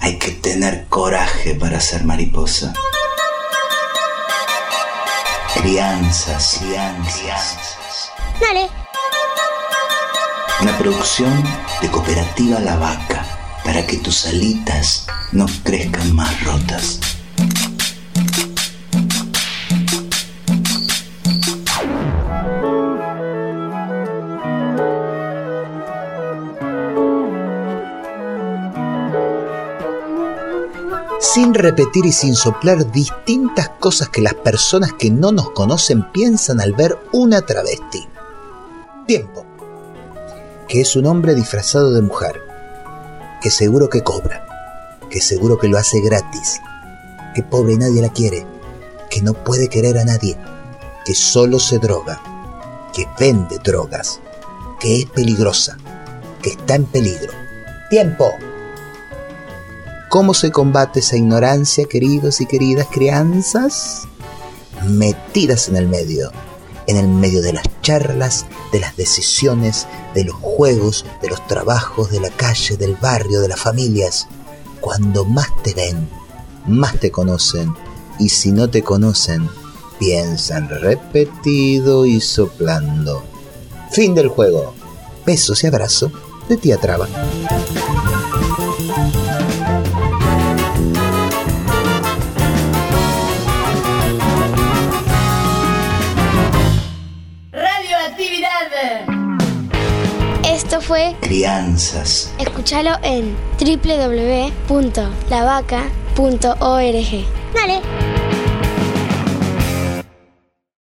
hay que tener coraje para ser mariposa. Crianzas, crianzas. Dale. Una producción de Cooperativa La Vaca para que tus alitas no crezcan más rotas. Sin repetir y sin soplar distintas cosas que las personas que no nos conocen piensan al ver una travesti. Tiempo, que es un hombre disfrazado de mujer, que seguro que cobra, que seguro que lo hace gratis, que pobre nadie la quiere, que no puede querer a nadie, que solo se droga, que vende drogas, que es peligrosa, que está en peligro. Tiempo. ¿Cómo se combate esa ignorancia, queridos y queridas crianzas? Metidas en el medio, en el medio de las charlas, de las decisiones, de los juegos, de los trabajos, de la calle, del barrio, de las familias. Cuando más te ven, más te conocen, y si no te conocen, piensan repetido y soplando. Fin del juego. Besos y abrazo de tía Traba. Esto fue Crianzas. Escúchalo en www.lavaca.org. Dale.